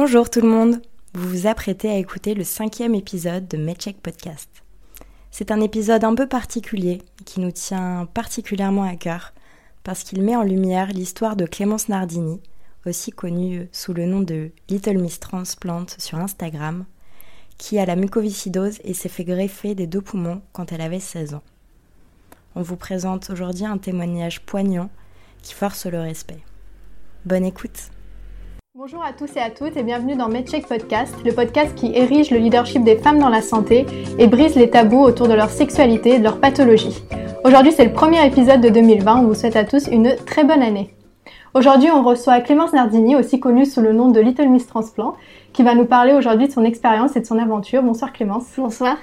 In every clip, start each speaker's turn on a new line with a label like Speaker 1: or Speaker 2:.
Speaker 1: Bonjour tout le monde, vous vous apprêtez à écouter le cinquième épisode de MedCheck Podcast. C'est un épisode un peu particulier qui nous tient particulièrement à cœur parce qu'il met en lumière l'histoire de Clémence Nardini, aussi connue sous le nom de Little Miss Transplant sur Instagram, qui a la mucoviscidose et s'est fait greffer des deux poumons quand elle avait 16 ans. On vous présente aujourd'hui un témoignage poignant qui force le respect. Bonne écoute
Speaker 2: Bonjour à tous et à toutes et bienvenue dans MedCheck Podcast, le podcast qui érige le leadership des femmes dans la santé et brise les tabous autour de leur sexualité et de leur pathologie. Aujourd'hui c'est le premier épisode de 2020, on vous souhaite à tous une très bonne année. Aujourd'hui on reçoit Clémence Nardini, aussi connue sous le nom de Little Miss Transplant, qui va nous parler aujourd'hui de son expérience et de son aventure. Bonsoir Clémence.
Speaker 3: Bonsoir.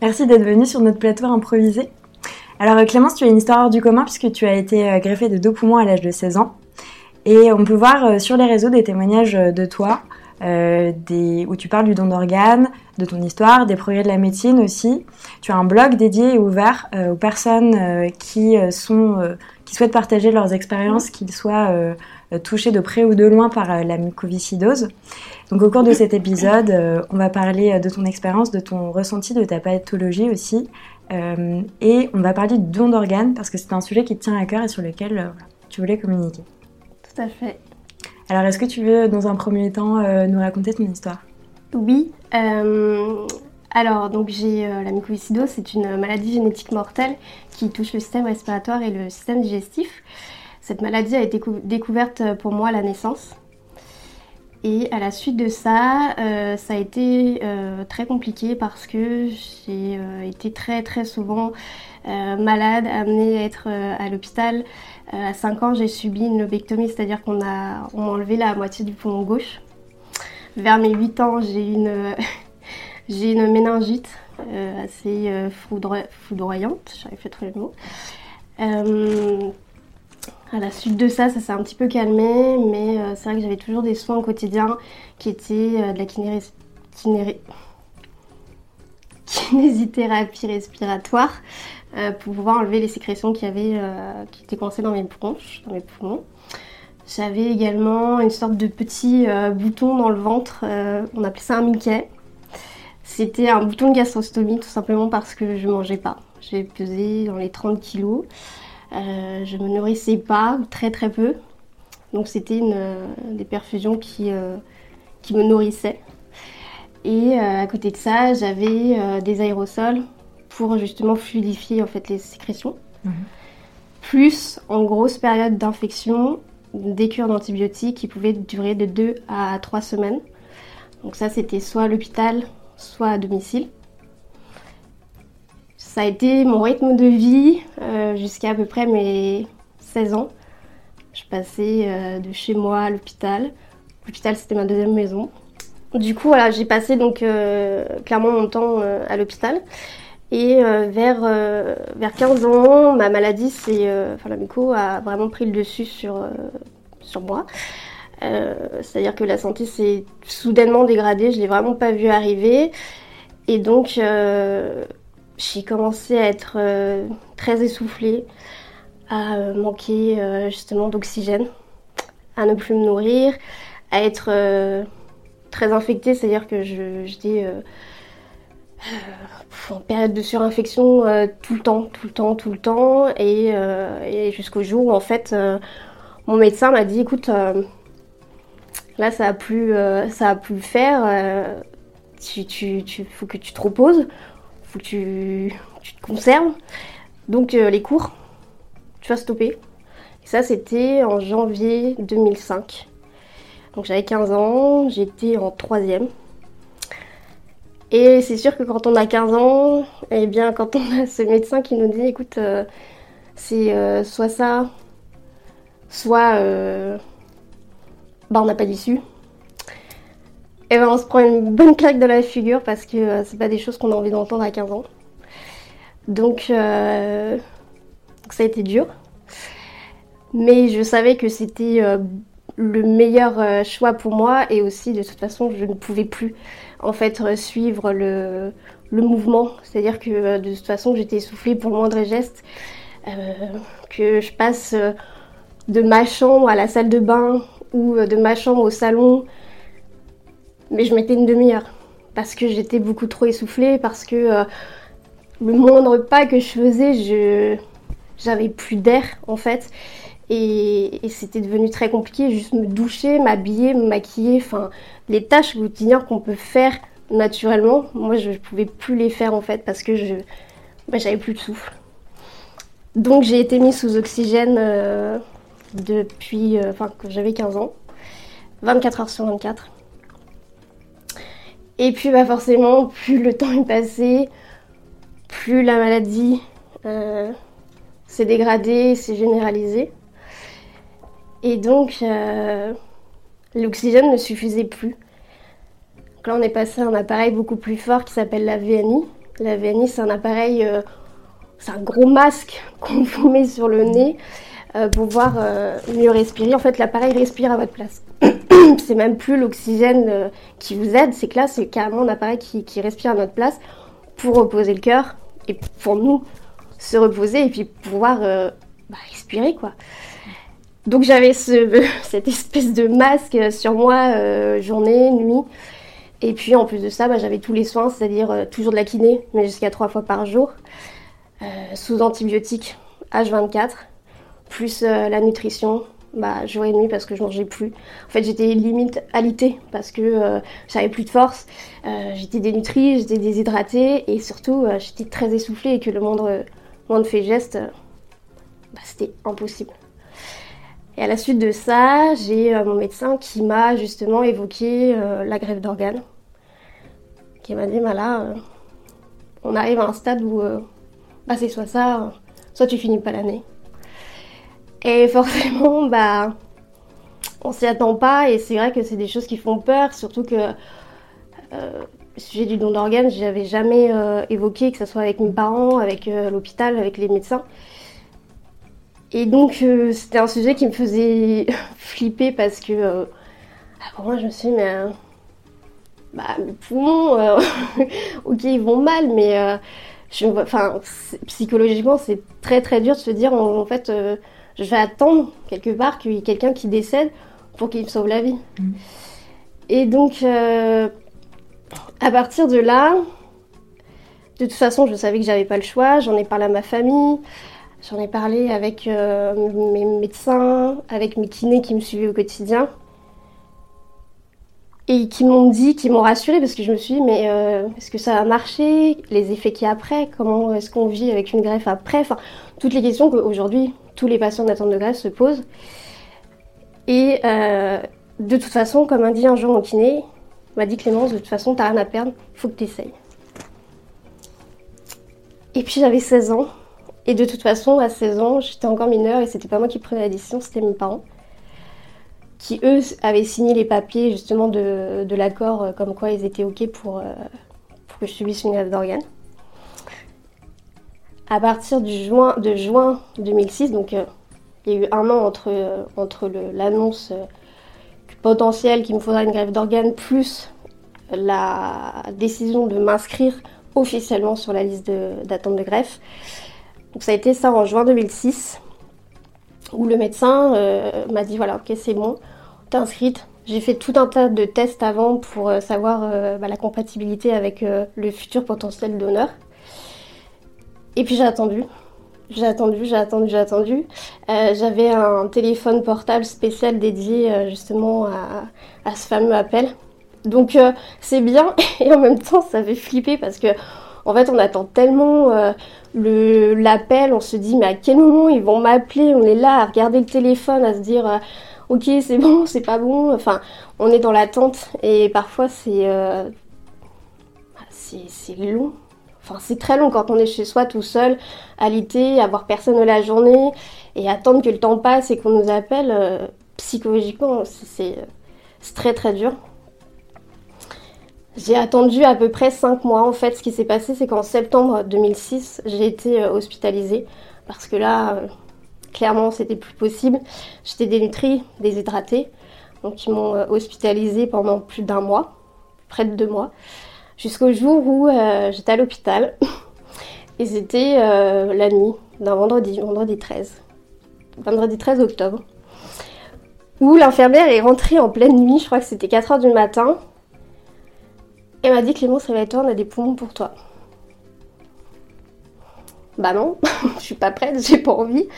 Speaker 1: Merci d'être venue sur notre plateau improvisé. Alors Clémence, tu as une histoire du commun puisque tu as été euh, greffée de deux poumons à l'âge de 16 ans. Et on peut voir euh, sur les réseaux des témoignages euh, de toi, euh, où tu parles du don d'organes, de ton histoire, des progrès de la médecine aussi. Tu as un blog dédié et ouvert aux personnes qui souhaitent partager leurs expériences, qu'ils soient touchés de près ou de loin par la mucoviscidose. Donc au cours de cet épisode, on va parler de ton expérience, de ton ressenti, de ta pathologie aussi, et on va parler du don d'organes parce que c'est un sujet qui te tient à cœur et sur lequel tu voulais communiquer.
Speaker 3: Tout à fait.
Speaker 1: Alors, est-ce que tu veux, dans un premier temps, euh, nous raconter ton histoire?
Speaker 3: Oui. Euh, alors, donc j'ai euh, la mucoviscidose, c'est une maladie génétique mortelle qui touche le système respiratoire et le système digestif. Cette maladie a été découverte pour moi à la naissance. Et à la suite de ça, ça a été très compliqué parce que j'ai été très très souvent malade, amenée à être à l'hôpital. Euh, à 5 ans, j'ai subi une lobectomie, c'est-à-dire qu'on m'a enlevé la moitié du poumon gauche. Vers mes 8 ans, j'ai une, une méningite euh, assez euh, foudroyante, j'arrive pas à trouver le mot. à la suite de ça, ça s'est un petit peu calmé, mais c'est vrai que j'avais toujours des soins au quotidien qui étaient de la kinésithérapie respiratoire, euh, pour pouvoir enlever les sécrétions qui, avaient, euh, qui étaient coincées dans mes bronches, dans mes poumons. J'avais également une sorte de petit euh, bouton dans le ventre, on appelait ça un Mickey. C'était un bouton de gastrostomie tout simplement parce que je mangeais pas. J'ai pesé dans les 30 kilos. je me nourrissais pas, très très peu. Donc c'était des perfusions qui, qui me nourrissaient. Et à côté de ça, j'avais des aérosols pour justement fluidifier en fait les sécrétions. Mhm. Plus en grosse période d'infection, des cures d'antibiotiques qui pouvaient durer de 2 à 3 semaines. Donc ça c'était soit à l'hôpital, soit à domicile. Ça a été mon rythme de vie euh, jusqu'à à peu près mes 16 ans. Je passais euh, de chez moi à l'hôpital. L'hôpital c'était ma deuxième maison. Du coup voilà, j'ai passé donc euh, clairement mon temps à l'hôpital. Et euh, vers, euh, vers 15 ans, ma maladie, euh, enfin la a vraiment pris le dessus sur, moi. C'est-à-dire que la santé s'est soudainement dégradée, je l'ai vraiment pas vu arriver. Et donc, j'ai commencé à être très essoufflée, à manquer justement d'oxygène, à ne plus me nourrir, à être très infectée, c'est-à-dire que j'étais euh, en période de surinfection euh, tout le temps, tout le temps, tout le temps, et, euh, jusqu'au jour où en fait mon médecin m'a dit écoute, là ça a plus, ça a plus faire, tu, tu, tu, faut que tu te reposes, faut que tu, tu te conserves, donc les cours, tu vas stopper. Et ça c'était en janvier 2005. Donc j'avais 15 ans, j'étais en troisième. Et c'est sûr que quand on a 15 ans, et eh bien quand on a ce médecin qui nous dit écoute, euh, c'est euh, soit ça, soit euh, bah, on n'a pas d'issue. Et eh ben on se prend une bonne claque de la figure parce que c'est pas des choses qu'on a envie d'entendre à 15 ans. Donc, ça a été dur. Mais je savais que c'était le meilleur choix pour moi et aussi de toute façon je ne pouvais plus en fait suivre le, mouvement. C'est-à-dire que euh, de toute façon j'étais essoufflée pour le moindre geste. Euh, que je passe euh, de ma chambre à la salle de bain ou de ma chambre au salon, mais je mettais une demi-heure parce que j'étais beaucoup trop essoufflée, parce que euh, le moindre pas que je faisais, j'avais plus d'air en fait. Et, c'était devenu très compliqué, juste me doucher, m'habiller, me maquiller, enfin les tâches quotidiennes qu'on peut faire naturellement, moi je ne pouvais plus les faire en fait parce que je bah, j'avais plus de souffle. Donc j'ai été mise sous oxygène euh, depuis euh, enfin que j'avais 15 ans, 24 heures sur 24. Et puis bah forcément, plus le temps est passé, plus la maladie euh, s'est dégradée, s'est généralisée. Et donc euh, l'oxygène ne suffisait plus. Donc là on est passé à un appareil beaucoup plus fort qui s'appelle la VNI. La VNI c'est un appareil, euh, c'est un gros masque qu'on vous met sur le nez pour pouvoir mieux respirer. En fait l'appareil respire à votre place. c'est même plus l'oxygène euh, qui vous aide, c'est que là, c'est carrément un appareil qui, respire à notre place pour reposer le cœur et pour nous se reposer et puis pouvoir euh, bah, respirer, quoi. Donc j'avais cette espèce de masque sur moi euh, journée, nuit. Et puis en plus de ça, bah, j'avais tous les soins, c'est-à-dire toujours de la kiné, mais jusqu'à trois fois par jour, sous antibiotiques H24, plus la nutrition, bah, jour et nuit parce que je mangeais plus. En fait, j'étais limite alitée parce que euh, j'avais plus de force. Euh, j'étais dénutrie, j'étais déshydratée et surtout euh, j'étais très essoufflée et que le moindre, moindre fait geste, bah, c'était impossible. Et à la suite de ça, j'ai mon médecin qui m'a justement évoqué la grève d'organes. Qui m'a dit, bah là, on arrive à un stade où bah, c'est soit ça, soit tu finis pas l'année. Et forcément, bah, on s'y attend pas et c'est vrai que c'est des choses qui font peur, surtout que euh, le sujet du don d'organes, j'avais jamais euh, évoqué, que ce soit avec mes parents, avec euh, l'hôpital, avec les médecins. Et donc c'était un sujet qui me faisait flipper parce que pour moi je me suis dit mais bah, mes poumons, ok ils vont mal mais je, enfin, psychologiquement c'est très très dur de se dire en fait je vais attendre quelque part qu'il y ait quelqu'un qui décède pour qu'il me sauve la vie. Mm. Et donc, euh, à partir de là, de toute façon, je savais que j'avais pas le choix. J'en ai parlé à ma famille, j'en ai parlé avec euh, mes médecins, avec mes kinés qui me suivaient au quotidien. Et qui m'ont dit, qui m'ont rassuré parce que je me suis dit, mais euh, est-ce que ça va marcher Les effets qu'il y a après? Comment est-ce qu'on vit avec une greffe après? Enfin, toutes les questions qu'aujourd'hui, tous les patients d'attente de greffe se posent. Et euh, de toute façon, comme a dit un jour mon kiné, m'a dit Clémence, de toute façon, t'as rien à perdre, faut que tu essayes. Et puis j'avais 16 ans. Et de toute façon, à 16 ans, j'étais encore mineure et c'était pas moi qui prenais la décision, c'était mes parents. Qui eux avaient signé les papiers justement de, l'accord euh, comme quoi ils étaient OK pour, euh, pour que je subisse une grève d'organes à partir du juin, de juin 2006, donc euh, il y a eu un an entre, entre l'annonce potentielle qu'il me faudra une grève d'organes, plus la décision de m'inscrire officiellement sur la liste d'attente de, greffe. Donc ça a été ça en juin 2006, où le médecin m'a dit voilà, ok, c'est bon, t'es inscrite. J'ai fait tout un tas de tests avant pour savoir bah, la compatibilité avec le futur potentiel donneur. Et puis j'ai attendu. J'ai attendu, j'ai attendu, j'ai attendu. Euh, j'avais un téléphone portable spécial dédié euh, justement à, ce fameux appel. Donc euh, c'est bien et en même temps ça fait flipper parce que en fait on attend tellement l'appel, on se dit mais à quel moment ils vont m'appeler? On est là à regarder le téléphone, à se dire ok c'est bon, c'est pas bon. Enfin on est dans l'attente et parfois c'est c'est long Enfin, c'est très long quand on est chez soi tout seul, alité, avoir personne la journée et attendre que le temps passe et qu'on nous appelle. Euh, psychologiquement, c'est très très dur. J'ai attendu à peu près 5 mois. En fait, ce qui s'est passé, c'est qu'en septembre 2006, j'ai été euh, hospitalisée parce que là, euh, clairement, c'était plus possible. J'étais dénutrie, déshydratée. Donc, ils m'ont hospitalisée pendant plus d'un mois, près de deux mois jusqu'au jour où euh, j'étais à l'hôpital. Et c'était euh, la nuit d'un vendredi, vendredi 13. Vendredi 13 octobre. Où l'infirmière est rentrée en pleine nuit, je crois que c'était 4h du matin. Elle m'a dit Clémence, réveille-toi, on a des poumons pour toi. Bah non, je suis pas prête, j'ai pas envie.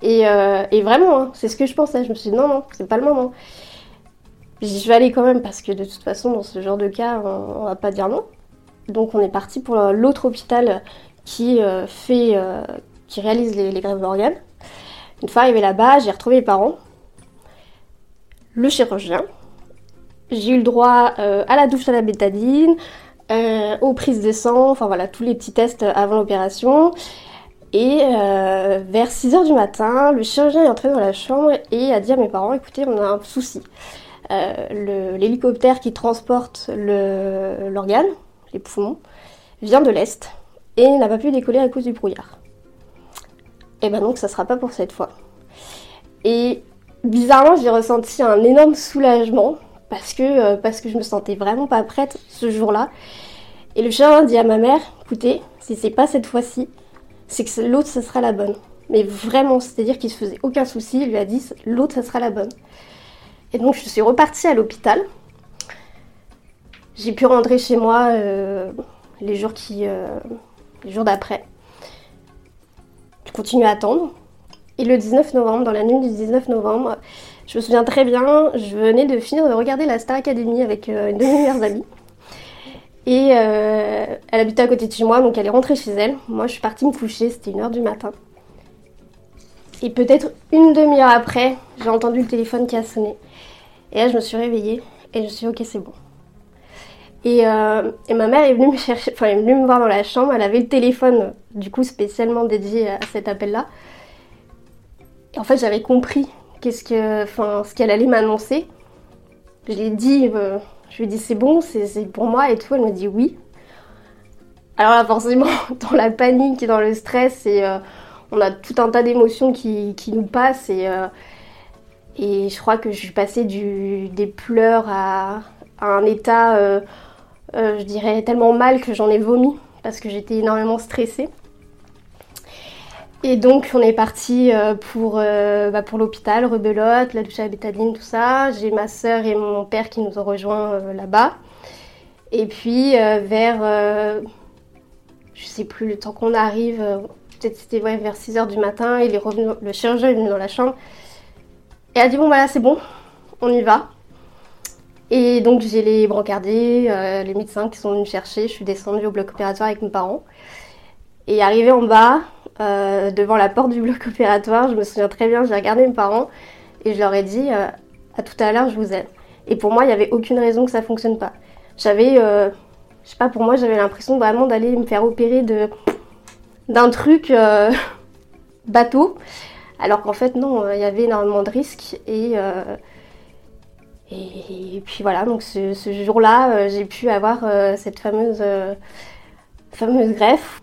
Speaker 3: Et, euh, et vraiment, hein, c'est ce que je pensais. Je me suis dit non, non, c'est pas le moment. Je vais aller quand même parce que de toute façon, dans ce genre de cas, on, va pas dire non. Donc on est parti pour l'autre hôpital qui euh, fait, euh, qui réalise les, les greffes d'organes. Une fois arrivé là-bas, j'ai retrouvé les parents, le chirurgien. J'ai eu le droit euh, à la douche à la bétadine, euh, aux prises de sang, enfin voilà, tous les petits tests avant l'opération. Et euh, vers 6h du matin, le chirurgien est entré dans la chambre et a dit à mes parents, écoutez, on a un souci. L'hélicoptère qui transporte l'organe, les poumons, vient de l'Est et n'a pas pu décoller à cause du brouillard. Et ben donc ça sera pas pour cette fois. Et bizarrement, j'ai ressenti un énorme soulagement parce que, euh, parce que je me sentais vraiment pas prête ce jour-là. Et le chirurgien dit à ma mère, écoutez, si c'est pas cette fois-ci, c'est que l'autre, ça sera la bonne. Mais vraiment, c'est-à-dire qu'il se faisait aucun souci, il lui a dit, l'autre, ça sera la bonne. Et donc, je suis repartie à l'hôpital. J'ai pu rentrer chez moi euh, les jours qui, euh, les jours d'après. Je continue à attendre. Et le 19 novembre, dans la nuit du 19 novembre, je me souviens très bien, je venais de finir de regarder la Star Academy avec euh, une de mes meilleures amies. Et euh, elle habitait à côté de chez moi, donc elle est rentrée chez elle. Moi, je suis partie me coucher, c'était 1h du matin. Et peut-être une demi-heure après, j'ai entendu le téléphone qui a sonné. Et là, je me suis réveillée et je me suis dit, ok, c'est bon. Et, euh, ma mère est venue me chercher, enfin, est venue me voir dans la chambre. Elle avait le téléphone, du coup, spécialement dédié à cet appel-là. Et en fait, j'avais compris qu'est-ce que, enfin, ce qu'elle allait m'annoncer. Je lui ai dit, euh, je lui ai dit, c'est bon, c'est pour moi et tout. Elle me dit oui. Alors là, forcément, dans la panique et dans le stress, euh, on a tout un tas d'émotions qui, nous passent. Et, euh, et je crois que je suis passée des pleurs à, à un état, je dirais, tellement mal que j'en ai vomi parce que j'étais énormément stressée. Et donc on est parti euh, pour, euh, bah, pour l'hôpital, rebelote, la douche à bétadine, tout ça. J'ai ma sœur et mon père qui nous ont rejoints euh, là-bas. Et puis vers, je sais plus le temps qu'on arrive, peut-être c'était vers 6h du matin, il est revenu, le chirurgien est venu dans la chambre et a dit bon voilà c'est bon, on y va. Et donc j'ai les brancardiers, les médecins qui sont venus me chercher, je suis descendue au bloc opératoire avec mes parents. Et arrivée en bas, euh, devant la porte du bloc opératoire, je me souviens très bien, j'ai regardé mes parents et je leur ai dit euh, à tout à l'heure, je vous aime. Et pour moi, il n'y avait aucune raison que ça fonctionne pas. J'avais, euh, je sais pas, pour moi, j'avais l'impression vraiment d'aller me faire opérer de d'un truc bateau, alors qu'en fait non, il y avait énormément de risques et et, puis voilà, donc ce, ce jour-là, j'ai pu avoir cette fameuse fameuse greffe.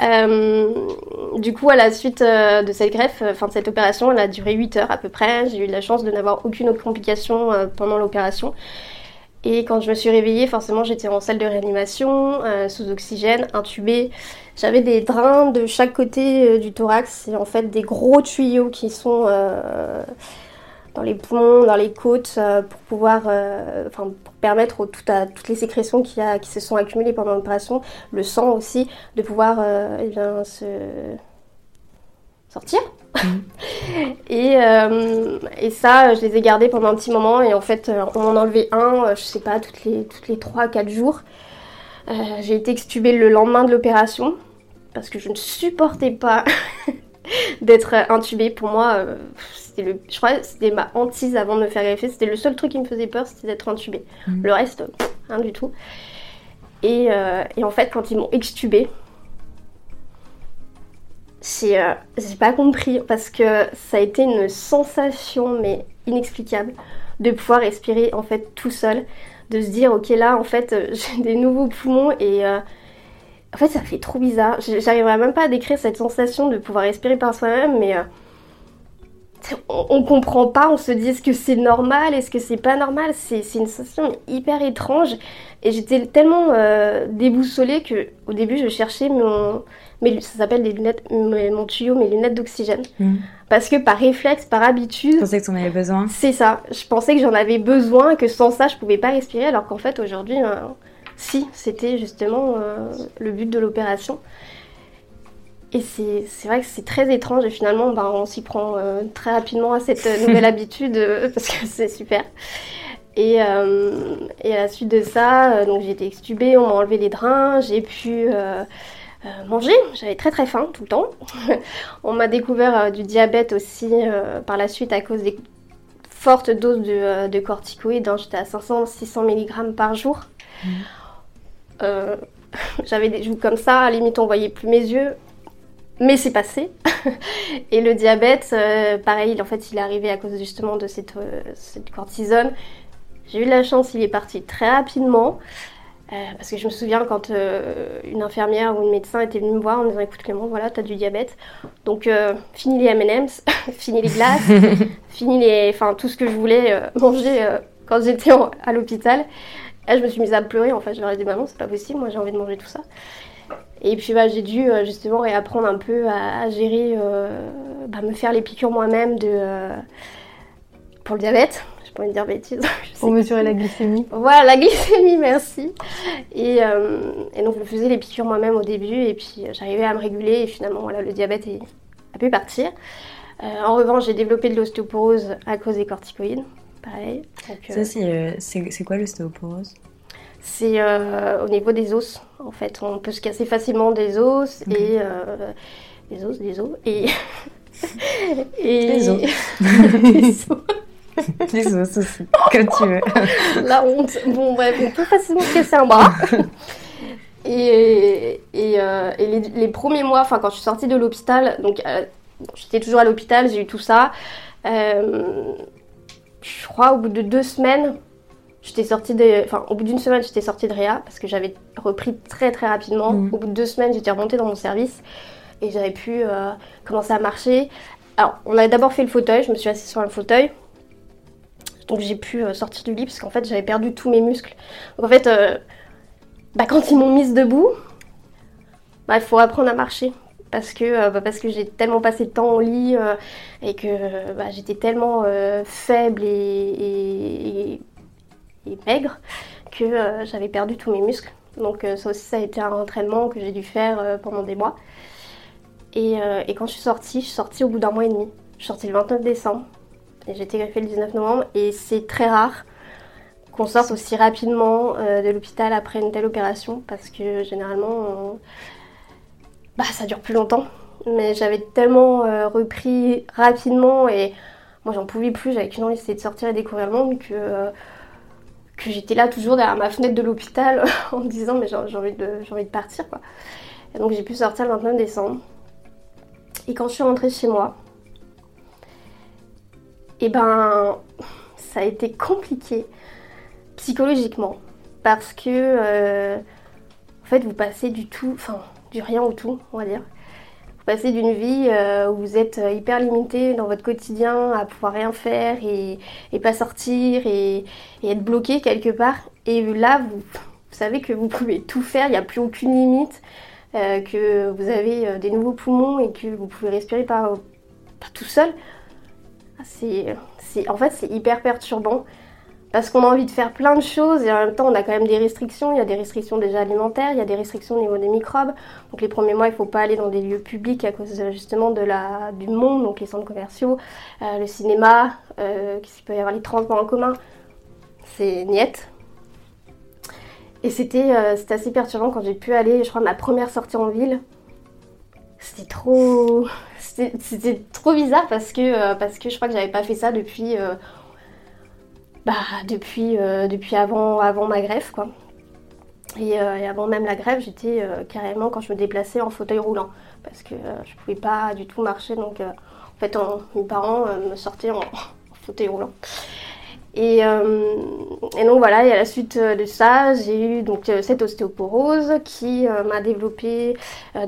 Speaker 3: Euh, du coup, à la suite euh, de cette greffe, enfin de cette opération, elle a duré 8 heures à peu près. J'ai eu la chance de n'avoir aucune autre complication euh, pendant l'opération. Et quand je me suis réveillée, forcément, j'étais en salle de réanimation, euh, sous oxygène, intubée. J'avais des drains de chaque côté euh, du thorax et en fait des gros tuyaux qui sont euh, dans les poumons, dans les côtes, euh, pour pouvoir, euh, enfin, pour permettre aux- tout à- toutes les sécrétions qui, a- qui se sont accumulées pendant l'opération, le sang aussi, de pouvoir euh, eh bien, se sortir. et, euh, et ça, je les ai gardés pendant un petit moment et en fait, on m'en a enlevé un, je sais pas, toutes les, toutes les 3-4 jours. Euh, j'ai été extubée le lendemain de l'opération parce que je ne supportais pas d'être intubée. Pour moi, c'était le, je crois que c'était ma hantise avant de me faire greffer. C'était le seul truc qui me faisait peur, c'était d'être intubée.
Speaker 1: Mhm.
Speaker 3: Le reste, pff, rien du tout. Et, euh, et en fait, quand ils m'ont extubée, j'ai euh, j'ai pas compris parce que ça a été une sensation mais inexplicable de pouvoir respirer en fait tout seul, de se dire ok là en fait euh, j'ai des nouveaux poumons et euh, en fait ça fait trop bizarre. J'arriverai même pas à décrire cette sensation de pouvoir respirer par soi-même mais on, on comprend pas, on se dit est-ce que c'est normal, est-ce que c'est pas normal, c'est une sensation hyper étrange et j'étais tellement euh, déboussolée que au début je cherchais mon, mes, ça s'appelle des lunettes, mon tuyau, mes lunettes d'oxygène
Speaker 1: Mhm.
Speaker 3: parce que par réflexe, par
Speaker 1: Je
Speaker 3: habitude,
Speaker 1: pensais que tu en avais besoin.
Speaker 3: c'est ça. Je pensais que j'en avais besoin, que sans ça je pouvais pas respirer alors qu'en fait aujourd'hui euh, si, c'était justement le but de l'opération. Et c'est vrai que c'est très étrange et finalement ben, on s'y prend très rapidement à cette nouvelle habitude parce que c'est super. Et, et, à la suite de ça, donc j'ai été extubée, on m'a enlevé les drains, j'ai pu euh, manger. J'avais très très faim tout le temps. on m'a découvert euh, du diabète aussi euh, par la suite à cause des fortes doses de, corticoïdes. Hein. J'étais à 500-600 mg par jour. Mmh. J'avais des joues comme ça, à la limite on voyait plus mes yeux. Mais c'est passé. et le diabète, pareil, en fait, il est arrivé à cause justement de cette, cette cortisone. J'ai eu de la chance, il est parti très rapidement. Euh, parce que je me souviens quand euh, une infirmière ou une médecin était venue me voir en me disant écoute Clément, voilà, t'as du diabète. Donc euh, fini les M&M's, fini les glaces, fini les, enfin tout ce que je voulais manger quand j'étais à l'hôpital. Là, je me suis mise à pleurer en fait. Je leur ai dit maman, c'est pas possible, moi j'ai envie de manger tout ça. Et puis bah, j'ai dû justement réapprendre un peu à, gérer, bah, me faire les piqûres moi-même de pour le diabète envie de dire bêtises.
Speaker 2: Pour mesurer la glycémie.
Speaker 3: Voilà, la glycémie, merci. Et, euh, et, donc je faisais les piqûres moi-même au début et puis euh, j'arrivais à me réguler et finalement voilà, le diabète a pu partir. Euh, en revanche, j'ai développé de l'ostéoporose à cause des corticoïdes. Pareil.
Speaker 1: Ça, c'est quoi l'ostéoporose?
Speaker 3: C'est au niveau des os, en fait. On peut se casser facilement des os et... des os, des os. Et...
Speaker 1: et... Des os. Les os aussi, comme tu veux.
Speaker 3: La honte. Bon, bref, on peut facilement se casser un bras. Et, et, euh, les, premiers mois, enfin quand je suis sortie de l'hôpital, donc euh, j'étais toujours à l'hôpital, j'ai eu tout ça. Euh, je crois au bout de deux semaines, j'étais sortie de, enfin au bout d'une semaine, j'étais sortie de Réa parce que j'avais repris très très rapidement. Mm. Au bout de deux semaines, j'étais remontée dans mon service et j'avais pu commencer à marcher. Alors, on avait d'abord fait le fauteuil, je me suis assise sur un fauteuil. Donc j'ai pu euh, sortir du lit parce qu'en fait j'avais perdu tous mes muscles. Donc en fait, euh, bah, quand ils m'ont mise debout, bah, il faut apprendre à marcher. Parce que, euh, bah, parce que j'ai tellement passé de temps au lit et que bah, j'étais tellement faible et, et, maigre que j'avais perdu tous mes muscles. Donc ça aussi ça a été un entraînement que j'ai dû faire pendant des mois. Et, et, quand je suis sortie, je suis sortie au bout d'un mois et demi. Je suis sortie le 29 décembre. J'ai été greffée le 19 novembre et c'est très rare qu'on sorte aussi rapidement euh, de l'hôpital après une telle opération parce que généralement bah, ça dure plus longtemps. Mais j'avais tellement euh, repris rapidement et moi j'en pouvais plus, j'avais qu'une envie c'était de sortir et découvrir le monde que, j'étais là toujours derrière ma fenêtre de l'hôpital en me disant mais j'ai envie, de, envie de partir quoi. Donc j'ai pu sortir le 29 décembre. Et quand je suis rentrée chez moi, et eh ben ça a été compliqué psychologiquement parce que euh, en fait vous passez du tout, enfin du rien au tout, on va dire. Vous passez d'une vie euh, où vous êtes hyper limité dans votre quotidien à pouvoir rien faire et, pas sortir et, être bloqué quelque part. Et là, vous, savez que vous pouvez tout faire, il n'y a plus aucune limite, euh, que vous avez des nouveaux poumons et que vous pouvez respirer tout seul. C'est, en fait, c'est hyper perturbant parce qu'on a envie de faire plein de choses et en même temps, on a quand même des restrictions. Il y a des restrictions déjà alimentaires, il y a des restrictions au niveau des microbes. Donc les premiers mois, il ne faut pas aller dans des lieux publics à cause justement de la, du monde, donc les centres commerciaux, euh, le cinéma, euh, qu'il peut y avoir les transports en commun. C'est niette. Et c'était, euh, c'était assez perturbant quand j'ai pu aller, je crois, ma première sortie en ville. C'était trop c'était trop bizarre parce que, euh, parce que je crois que j'avais pas fait ça depuis, euh, bah, depuis, euh, depuis avant, avant ma greffe. Quoi. Et, avant même la grève, j'étais carrément, quand je me déplaçais, en fauteuil roulant. Parce que je pouvais pas du tout marcher. Donc, en fait, mes parents me sortaient en fauteuil roulant. Euh, et, donc voilà, et à la suite euh, de ça, j'ai eu donc euh, cette ostéoporose qui m'a développé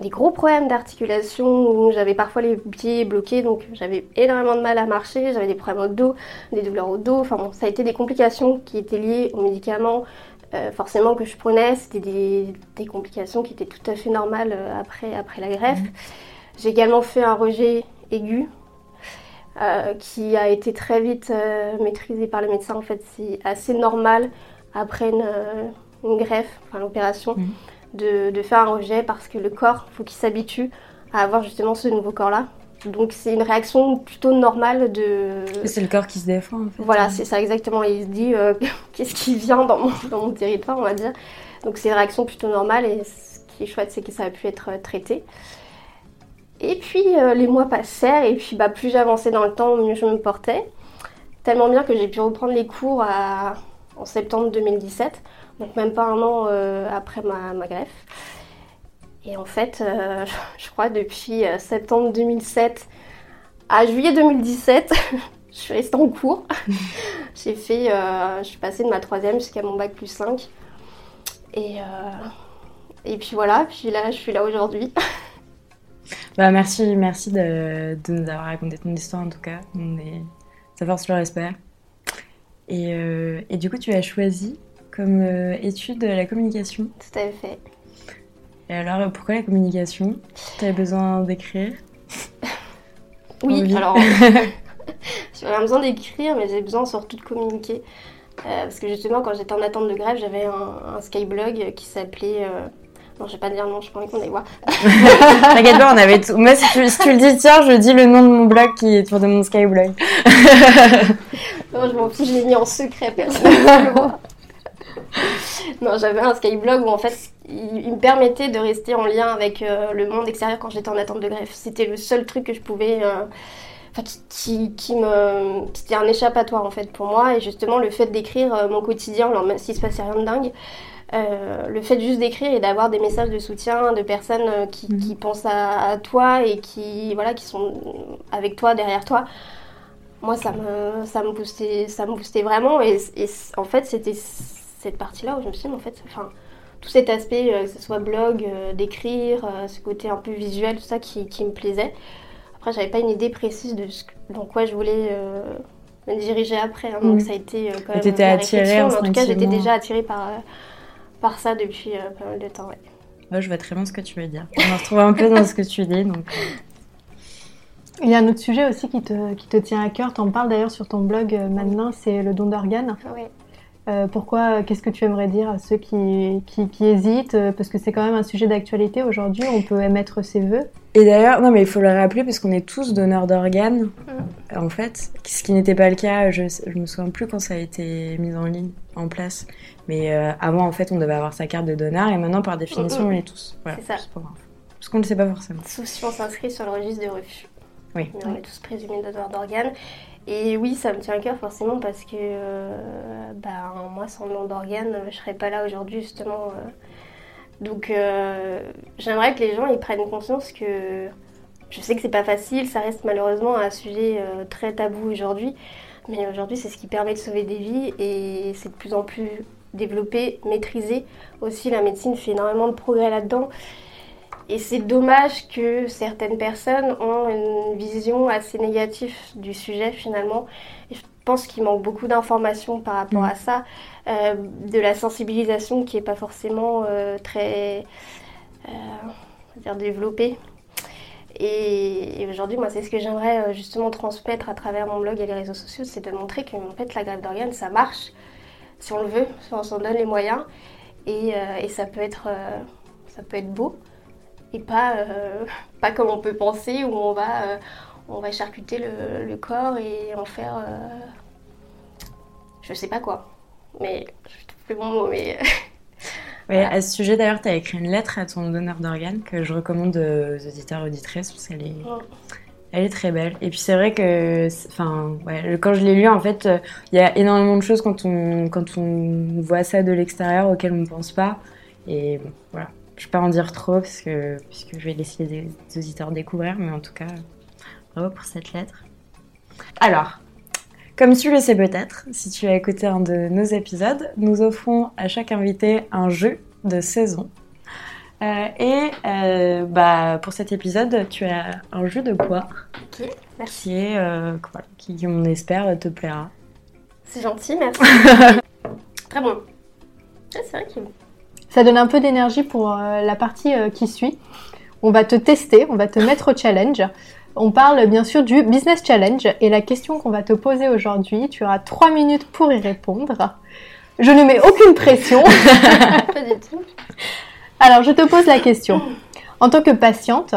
Speaker 3: des gros problèmes d'articulation où j'avais parfois les pieds bloqués, donc j'avais énormément de mal à marcher, j'avais des problèmes au dos, des douleurs au dos, enfin bon, ça a été des complications qui étaient liées aux médicaments forcément que je prenais, c'était des, complications qui étaient tout à fait normales après, après la greffe. Mmh. J'ai également fait un rejet aigu euh, qui a été très vite euh, maîtrisé par le médecin. En fait, c'est assez normal après une, une greffe, enfin l'opération,
Speaker 1: Mhm.
Speaker 3: de, de faire un rejet parce que le corps, faut qu'il s'habitue à avoir justement ce nouveau corps-là. Donc c'est une réaction plutôt normale de...
Speaker 1: C'est le corps qui se défend en fait.
Speaker 3: Voilà, c'est ça exactement. Il se dit euh, qu'est-ce qui vient dans mon, dans mon territoire, on va dire. Donc c'est une réaction plutôt normale et ce qui est chouette, c'est que ça a pu être euh, traité. Et puis euh, les mois passèrent et puis bah, plus j'avançais dans le temps, mieux je me portais. Tellement bien que j'ai pu reprendre les cours à- en septembre 2017, donc même pas un an euh, après ma, ma greffe. Et en fait, euh, je crois depuis septembre 2007 à juillet 2017, je suis restée en cours. J'ai fait, je suis passée de ma troisième jusqu'à mon bac plus 5. Et, et puis voilà, puis là, je suis là aujourd'hui.
Speaker 1: Bah, merci, merci de, de nous avoir raconté ton histoire en tout cas. On est... Ça force le respect. Et, euh, et du coup, tu as choisi comme euh, étude la communication.
Speaker 3: Tout à fait.
Speaker 1: Et alors, pourquoi la communication? Tu avais besoin d'écrire?
Speaker 3: Oui, alors, j'avais besoin d'écrire, mais j'ai besoin surtout de communiquer. Euh, parce que justement, quand j'étais en attente de grève, j'avais un, un skyblog qui s'appelait. Non, je vais pas dire nom, je pas envie qu'on les voit.
Speaker 1: T'inquiète pas, on avait tout. Moi, si tu, si tu le dis, tiens, je dis le nom de mon blog qui est autour de mon Skyblog.
Speaker 3: Non, je m'en fiche, je l'ai mis en secret, personne. Non, j'avais un skyblog où en fait il, il me permettait de rester en lien avec euh, le monde extérieur quand j'étais en attente de greffe. C'était le seul truc que je pouvais. euh, Enfin, qui, qui, qui me. C'était un échappatoire en fait pour moi. Et justement, le fait d'écrire euh, mon quotidien, alors même s'il se passait rien de dingue, euh, le fait juste d'écrire et d'avoir des messages de soutien de personnes euh, qui,
Speaker 1: Mhm.
Speaker 3: qui pensent à, à toi et qui, voilà, qui sont avec toi, derrière toi, moi ça me, ça me, boostait, ça me boostait vraiment. Et, et en fait, c'était cette partie-là où je me suis dit, mais en fait, enfin, tout cet aspect, euh, que ce soit blog, euh, d'écrire, euh, ce côté un peu visuel, tout ça qui, qui me plaisait. Après, j'avais pas une idée précise de ce, que- dans quoi je voulais euh, me diriger après. hein. donc
Speaker 1: Mhm.
Speaker 3: ça a été quand même la
Speaker 1: attirée
Speaker 3: en tout cas, j'étais déjà attirée par, par ça depuis euh, pas mal de temps. ouais.
Speaker 1: Je vois très bien ce que tu veux dire. On en retrouve un peu dans ce que tu dis. Donc, euh,
Speaker 2: Il y a un autre sujet aussi qui te, qui te tient à cœur, t'en parles d'ailleurs sur ton blog euh, maintenant, c'est le don d'organes. Euh, pourquoi, qu'est-ce que tu aimerais dire à ceux qui, qui, qui hésitent? Euh, Parce que c'est quand même un sujet d'actualité aujourd'hui, on peut émettre ses vœux.
Speaker 1: Et d'ailleurs, non, mais il faut le rappeler parce qu'on est tous donneurs d'organes, en fait. Ce qui n'était pas le cas, je, je me souviens plus quand ça a été mis en ligne, en place. Mais euh, avant, en fait, on devait avoir sa carte de donneur et maintenant, par définition,
Speaker 3: Mhm.
Speaker 1: on l'est tous. Voilà,
Speaker 3: C'est ça.
Speaker 1: juste pour. Parce qu'on ne le sait pas forcément.
Speaker 3: Sauf si on s'inscrit sur le registre de refus.
Speaker 1: Oui.
Speaker 3: Mais on est tous présumés donneurs d'organes. Et oui, ça me tient à cœur forcément parce que euh, bah, moi, sans don d'organes, je serais pas là aujourd'hui justement. euh. Donc euh, j'aimerais que les gens ils prennent conscience que je sais que c'est pas facile, ça reste malheureusement un sujet euh, très tabou aujourd'hui. Mais aujourd'hui, c'est ce qui permet de sauver des vies et c'est de plus en plus développé, maîtrisé. Aussi, la médecine fait énormément de progrès là-dedans. Et c'est dommage que certaines personnes ont une vision assez négative du sujet finalement. Et je pense qu'il manque beaucoup d'informations par rapport
Speaker 1: Mm.
Speaker 3: à ça, euh, de la sensibilisation qui n'est pas forcément euh, très euh, développée. Et, et aujourd'hui, moi, c'est ce que j'aimerais justement transmettre à travers mon blog et les réseaux sociaux, c'est de montrer que en fait, la greffe d'organes, ça marche si on le veut, si on s'en donne les moyens. Et, et ça peut être, ça peut être beau et pas, euh, pas comme on peut penser où on va, euh, on va charcuter le, le corps et en faire, euh, je sais pas quoi. Mais je trouve plus bon mot, mais Voilà.
Speaker 1: À ce sujet, d'ailleurs, tu as écrit une lettre à ton donneur d'organes que je recommande aux auditeurs et auditrices parce qu'elle est, elle est très belle. Et puis c'est vrai que, enfin, ouais, le- quand je l'ai lu, en fait, il y a énormément de choses quand on, quand on voit ça de l'extérieur auxquelles on ne pense pas. Et bon, voilà, je ne vais pas en dire trop parce que, puisque je vais laisser les, les auditeurs découvrir, mais en tout cas, bravo pour cette lettre. Alors, comme tu le sais peut-être, si tu as écouté un de nos épisodes, nous offrons à chaque invité un jeu de saison. Euh, et euh, bah, pour cet épisode, tu as un jeu de poire
Speaker 3: ok, merci.
Speaker 1: qui, est, euh, voilà, qui, on espère, te plaira.
Speaker 3: C'est gentil, merci. Très bon. Ouais, c'est vrai qu'il est bon.
Speaker 2: Ça donne un peu d'énergie pour euh, la partie euh, qui suit. On va te tester, on va te mettre au challenge. On parle bien sûr du business challenge et la question qu'on va te poser aujourd'hui, tu auras trois minutes pour y répondre. Je ne mets aucune pression.
Speaker 3: Pas du tout.
Speaker 2: Alors, je te pose la question. En tant que patiente,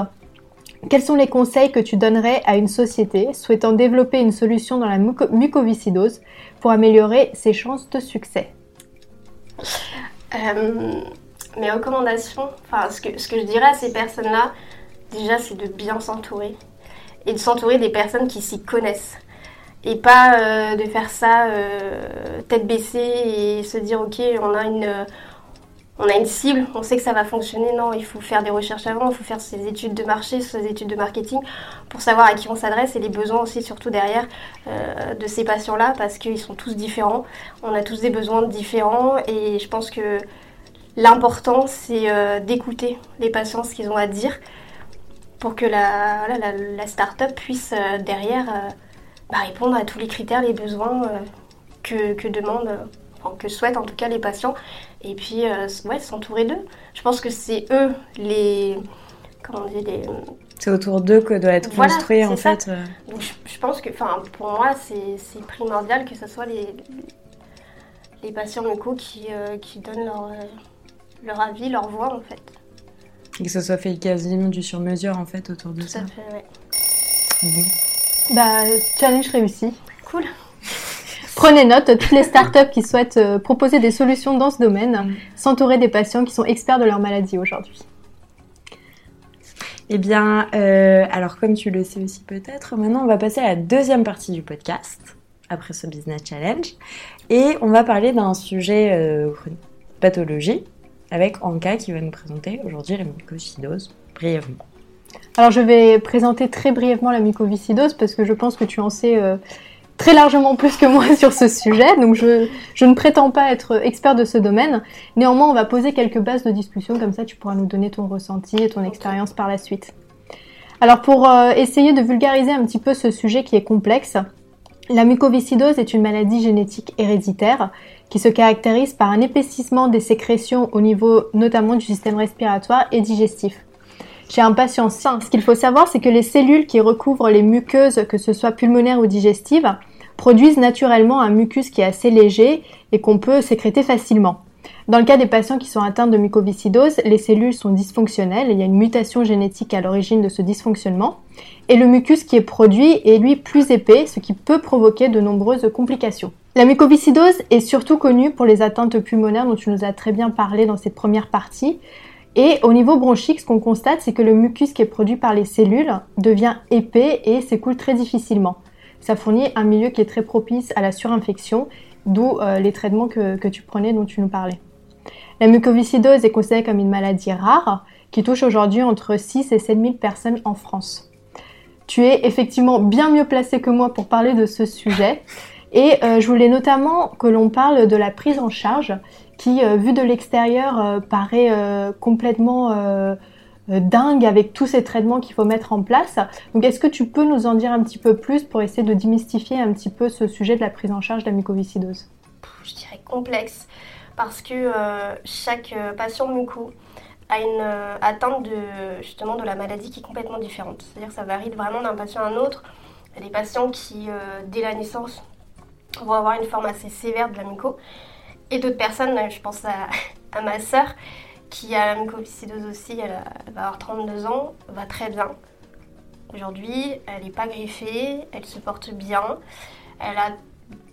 Speaker 2: quels sont les conseils que tu donnerais à une société souhaitant développer une solution dans la muco- mucoviscidose pour améliorer ses chances de succès?
Speaker 3: Euh, mes recommandations, enfin ce que, ce que je dirais à ces personnes-là, déjà c'est de bien s'entourer. Et de s'entourer des personnes qui s'y connaissent. Et pas euh, de faire ça euh, tête baissée et se dire ok on a une on a une cible, on sait que ça va fonctionner. Non, il faut faire des recherches avant, il faut faire ses études de marché, ses études de marketing pour savoir à qui on s'adresse et les besoins aussi surtout derrière euh, de ces patients-là parce qu'ils sont tous différents. On a tous des besoins différents et je pense que l'important c'est euh, d'écouter les patients ce qu'ils ont à dire pour que la, la, start-up puisse euh, derrière bah, répondre à tous les critères, les besoins que, que enfin, que souhaitent en tout cas les patients. Et puis, euh, ouais, s'entourer d'eux. Je pense que c'est eux les. Comment on dit les,
Speaker 1: C'est autour d'eux que doit être
Speaker 3: Voilà,
Speaker 1: construit en
Speaker 3: ça.
Speaker 1: fait. euh,
Speaker 3: donc je, je pense que, enfin, pour moi, c'est c'est primordial que ce soit les, les patients mucos qui, euh, qui donnent leur, euh, leur avis, leur voix en fait.
Speaker 1: et que ce soit fait quasiment du sur-mesure en fait autour de
Speaker 3: Tout
Speaker 1: ça.
Speaker 3: à fait, ouais.
Speaker 1: Mhm.
Speaker 2: Bah, challenge réussi.
Speaker 3: Cool.
Speaker 2: Prenez note, toutes les startups qui souhaitent euh, proposer des solutions dans ce domaine, s'entourer des patients qui sont experts de leur maladie aujourd'hui.
Speaker 1: Eh bien, euh, alors comme tu le sais aussi peut-être, maintenant on va passer à la deuxième partie du podcast, après ce Business Challenge, et on va parler d'un sujet euh, pathologie, avec Anka qui va nous présenter aujourd'hui la mucoviscidose brièvement.
Speaker 2: Alors je vais présenter très brièvement la mucoviscidose parce que je pense que tu en sais euh, très largement plus que moi sur ce sujet, donc je, je ne prétends pas être expert de ce domaine. Néanmoins, on va poser quelques bases de discussion, comme ça tu pourras nous donner ton ressenti et ton expérience par la suite. Alors pour euh, essayer de vulgariser un petit peu ce sujet qui est complexe, la mucoviscidose est une maladie génétique héréditaire qui se caractérise par un épaississement des sécrétions au niveau notamment du système respiratoire et digestif. Chez un patient sain, ce qu'il faut savoir, c'est que les cellules qui recouvrent les muqueuses, que ce soit pulmonaires ou digestives, produisent naturellement un mucus qui est assez léger et qu'on peut sécréter facilement. Dans le cas des patients qui sont atteints de mucoviscidose, les cellules sont dysfonctionnelles, il y a une mutation génétique à l'origine de ce dysfonctionnement, et le mucus qui est produit est lui plus épais, ce qui peut provoquer de nombreuses complications. La mucoviscidose est surtout connue pour les atteintes pulmonaires dont tu nous as très bien parlé dans cette première partie, et au niveau bronchique, ce qu'on constate, c'est que le mucus qui est produit par les cellules devient épais et s'écoule très difficilement. Ça fournit un milieu qui est très propice à la surinfection, d'où euh, les traitements que, que tu prenais dont tu nous parlais. La mucoviscidose est considérée comme une maladie rare qui touche aujourd'hui entre 6 et 7 000 personnes en France. Tu es effectivement bien mieux placé que moi pour parler de ce sujet et euh, je voulais notamment que l'on parle de la prise en charge qui, euh, vu de l'extérieur, euh, paraît euh, complètement dingue avec tous ces traitements qu'il faut mettre en place. Donc est-ce que tu peux nous en dire un petit peu plus pour essayer de démystifier un petit peu ce sujet de la prise en charge de la mucoviscidose?
Speaker 3: Je dirais complexe parce que chaque patient muco a une atteinte de justement de la maladie qui est complètement différente. C'est-à-dire que ça varie vraiment d'un patient à un autre. Il y a des patients qui, dès la naissance, vont avoir une forme assez sévère de la muco. Et d'autres personnes, je pense à, ma sœur, qui a la mucoviscidose aussi, elle, elle va avoir 32 ans, va très bien. Aujourd'hui, elle n'est pas griffée, elle se porte bien, elle a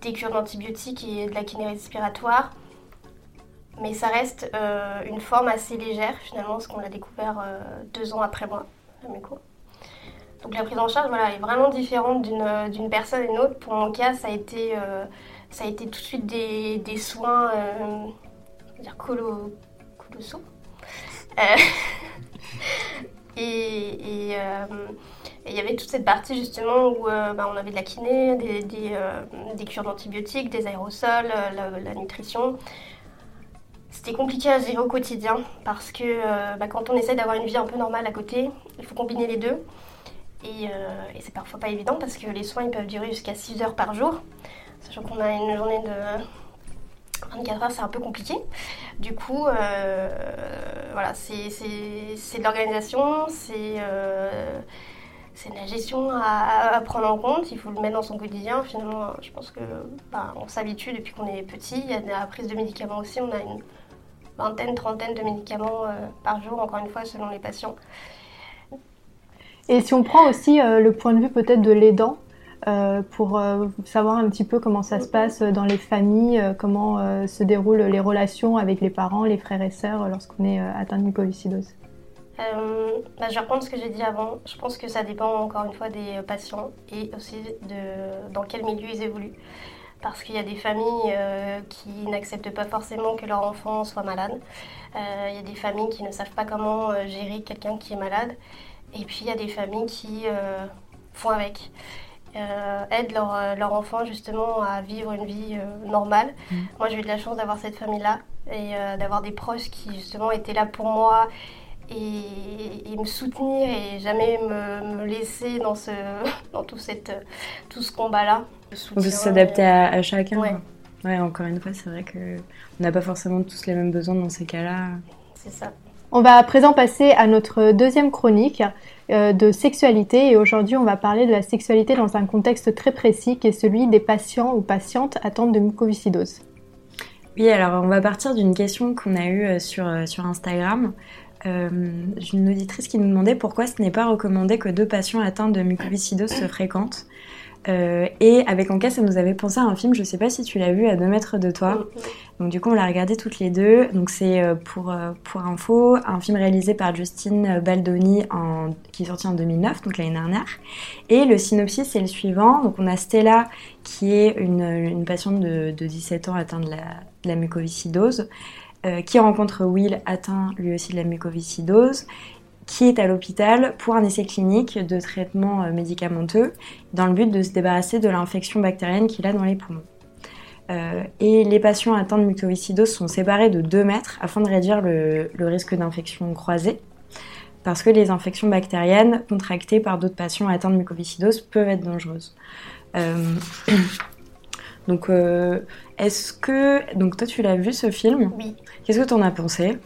Speaker 3: des cures d'antibiotiques et de la kiné respiratoire. Mais ça reste euh, une forme assez légère finalement, parce qu'on l'a découvert euh, deux ans après moi, la muco. Donc la prise en charge voilà, est vraiment différente d'une d'une personne à une autre. Pour mon cas, ça a été, euh, ça a été tout de suite des, des soins euh, dire colo, colossaux. Euh, et euh, il y avait toute cette partie justement où euh, bah, on avait de la kiné, des, des, euh, cures d'antibiotiques, des aérosols, euh, la, nutrition. C'était compliqué à gérer au quotidien parce que euh, bah, quand on essaie d'avoir une vie un peu normale à côté, il faut combiner les deux. Et, euh, et c'est parfois pas évident parce que les soins ils peuvent durer jusqu'à 6 heures par jour. Sachant qu'on a une journée de 24 heures, c'est un peu compliqué. Du coup, euh, voilà, c'est de l'organisation, c'est euh, c'est la gestion à, prendre en compte, il faut le mettre dans son quotidien. Finalement, je pense que bah, on s'habitue depuis qu'on est petit. Il y a la prise de médicaments aussi, on a une vingtaine, trentaine de médicaments par jour, encore une fois, selon les patients.
Speaker 2: Et si on prend aussi euh, le point de vue peut-être de l'aidant, euh, pour savoir un petit peu comment ça se passe dans les familles, comment se déroulent les relations avec les parents, les frères et sœurs lorsqu'on est atteint de mucoviscidose.
Speaker 3: Bah, je vais reprendre ce que j'ai dit avant. Je pense que ça dépend encore une fois des patients et aussi de dans quel milieu ils évoluent parce qu'il y a des familles euh, qui n'acceptent pas forcément que leur enfant soit malade. Euh, il y a des familles qui ne savent pas comment euh, gérer quelqu'un qui est malade. Et puis il y a des familles qui font avec. aident leur, leur, enfant justement à vivre une vie normale. Mmh. Moi j'ai eu de la chance d'avoir cette famille-là et d'avoir des proches qui justement étaient là pour moi et, me soutenir et jamais me, me laisser dans, ce, dans tout, cette, tout ce combat-là.
Speaker 1: On peut s'adapter à, chacun. Ouais. encore une fois, c'est vrai qu'on n'a pas forcément tous les mêmes besoins dans ces cas-là.
Speaker 3: C'est ça.
Speaker 2: On va à présent passer à notre deuxième chronique euh, de sexualité et aujourd'hui on va parler de la sexualité dans un contexte très précis qui est celui des patients ou patientes atteintes de mucoviscidose.
Speaker 1: Oui, alors on va partir d'une question qu'on a eue euh, sur, euh, sur Instagram. Euh, une auditrice qui nous demandait pourquoi ce n'est pas recommandé que deux patients atteints de mucoviscidose se fréquentent. Euh, et avec Anka, ça nous avait pensé à un film, je sais pas si tu l'as vu, à deux mètres de toi. Donc du coup, on l'a regardé toutes les deux. Donc c'est euh, pour, euh, pour info, un film réalisé par Justine Baldoni en, qui est sorti en 2009, donc l'année dernière. Et le synopsis, c'est le suivant. Donc on a Stella, qui est une, une patiente de, de, 17 ans atteinte de la, de la mucoviscidose, qui rencontre Will, atteint lui aussi de la mucoviscidose qui est à l'hôpital pour un essai clinique de traitement euh, médicamenteux dans le but de se débarrasser de l'infection bactérienne qu'il a dans les poumons. Euh, et les patients atteints de mucoviscidose sont séparés de 2 mètres afin de réduire le, risque d'infection croisée, parce que les infections bactériennes contractées par d'autres patients atteints de mucoviscidose peuvent être dangereuses. Euh, donc, est-ce que. Donc, toi, tu l'as vu ce film?
Speaker 3: Oui.
Speaker 1: Qu'est-ce que tu en as pensé?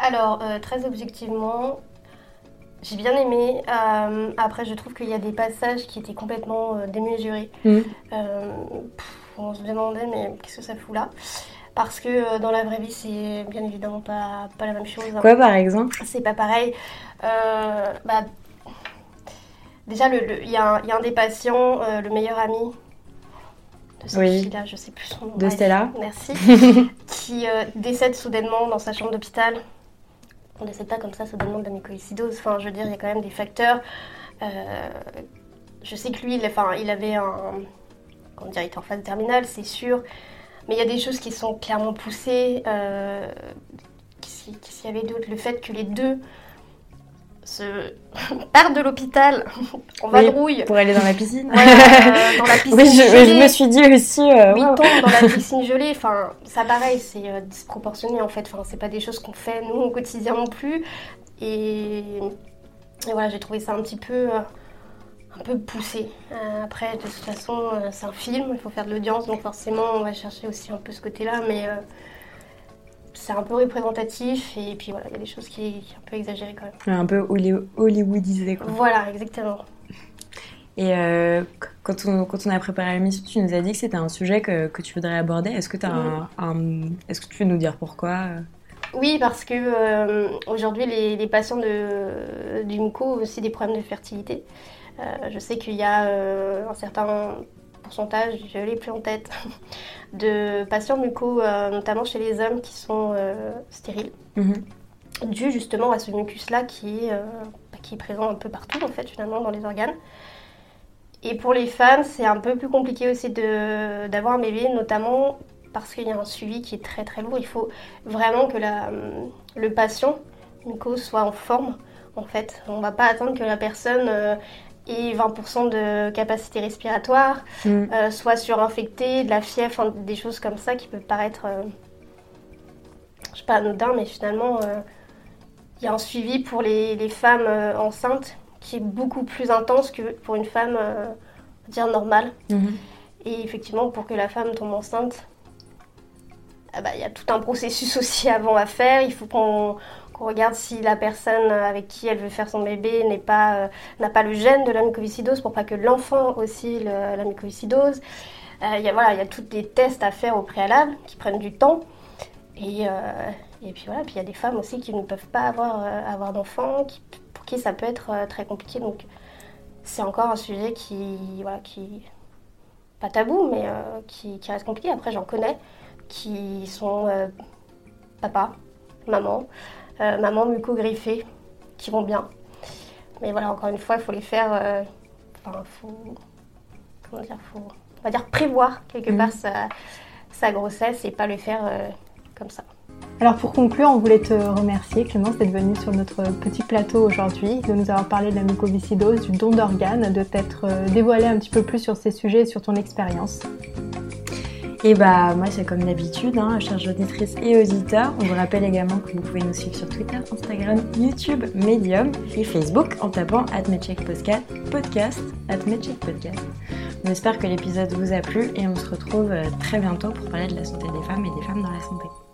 Speaker 3: Alors, très objectivement, j'ai bien aimé. Euh, après, je trouve qu'il y a des passages qui étaient complètement euh, démesurés. Mm. Euh, on se demandait, mais qu'est-ce que ça fout là? Parce que dans la vraie vie, c'est bien évidemment pas, pas la même chose.
Speaker 1: Quoi, par exemple?
Speaker 3: C'est pas pareil. Bah, déjà, il y, a un des patients, le meilleur ami de cette fille-là, je sais plus son nom.
Speaker 1: De Stella
Speaker 3: Merci. qui décède soudainement dans sa chambre d'hôpital on ne décède pas comme ça soudainement de la mucoviscidose. Enfin, je veux dire, il y a quand même des facteurs. Euh, je sais que lui, il, enfin, il avait un. Comment dire, il était en phase terminale, c'est sûr. Mais il y a des choses qui sont clairement poussées. Euh, Qu'est-ce qu'il y avait d'autre Le fait que les deux se part de l'hôpital en vadrouille.
Speaker 1: pour aller dans la piscine.
Speaker 3: Euh, dans la piscine
Speaker 1: oui, je, me suis dit aussi.
Speaker 3: Euh, oui, tombe dans la piscine gelée. Enfin, ça pareil, c'est euh, disproportionné en fait. Enfin, c'est pas des choses qu'on fait nous au quotidien non plus. Et, voilà, j'ai trouvé ça un petit peu. un peu poussé. après, de toute façon, c'est un film, il faut faire de l'audience, donc forcément, on va chercher aussi un peu ce côté-là, mais c'est un peu représentatif et puis voilà, il y a des choses qui sont un peu exagérées quand même.
Speaker 1: Un peu hollywoodisé quoi.
Speaker 3: Voilà, exactement.
Speaker 1: Et euh, quand, on, quand on a préparé l'émission, tu nous as dit que c'était un sujet que, que, tu voudrais aborder. Est-ce que, as un, est-ce que tu veux nous dire pourquoi euh?
Speaker 3: Oui, parce que euh, aujourd'hui, les, les, patients de, du MUCO ont aussi des problèmes de fertilité. je sais qu'il y a un certain pourcentage, je l'ai plus en tête, de patients mucos, euh, notamment chez les hommes qui sont euh, stériles, mhm. dû justement à ce mucus-là qui, euh, bah, qui est présent un peu partout en fait finalement dans les organes. Et pour les femmes, c'est un peu plus compliqué aussi d'avoir un bébé, notamment parce qu'il y a un suivi qui est très très lourd. Il faut vraiment que la, le patient muco soit en forme. En fait, on ne va pas attendre que la personne et 20% de capacité respiratoire, mm. euh, soit surinfecté, de la fièvre, des choses comme ça qui peuvent paraître, euh, je sais pas, anodin, mais finalement, euh, il y a un suivi pour les, les femmes enceintes qui est beaucoup plus intense que pour une femme, dire, normale. Mm-hmm. Et effectivement, pour que la femme tombe enceinte, ah bah, il y a tout un processus aussi avant à faire. Il faut qu'on qu'on regarde si la personne avec qui elle veut faire son bébé pas n'a pas le gène de la mucoviscidose pour pas que l'enfant aussi la mucoviscidose. Il y a voilà, il y a tous des tests à faire au préalable qui prennent du temps. Et, puis voilà, puis il y a des femmes aussi qui ne peuvent pas avoir, avoir d'enfants, pour qui ça peut être très compliqué. Donc c'est encore un sujet qui, voilà, qui pas tabou, mais euh, qui, reste compliqué. Après, j'en connais qui sont euh, papa, maman, euh, maman muco-griffée, qui vont bien. Mais voilà, encore une fois, il faut les faire. Enfin, faut. Comment dire faut, On va dire prévoir quelque part mmh. sa, sa, grossesse et pas le faire comme ça.
Speaker 2: Alors pour conclure, on voulait te remercier Clémence d'être venue sur notre petit plateau aujourd'hui, de nous avoir parlé de la mucoviscidose, du don d'organes, de t'être euh, dévoilé un petit peu plus sur ces sujets et sur ton expérience.
Speaker 1: Et bah moi c'est comme d'habitude, hein, chers auditrices et auditeurs, on vous rappelle également que vous pouvez nous suivre sur Twitter, Instagram, YouTube, Medium et Facebook en tapant podcast, podcast podcast. On espère que l'épisode vous a plu et on se retrouve euh, très bientôt pour parler de la santé des femmes et des femmes dans la santé.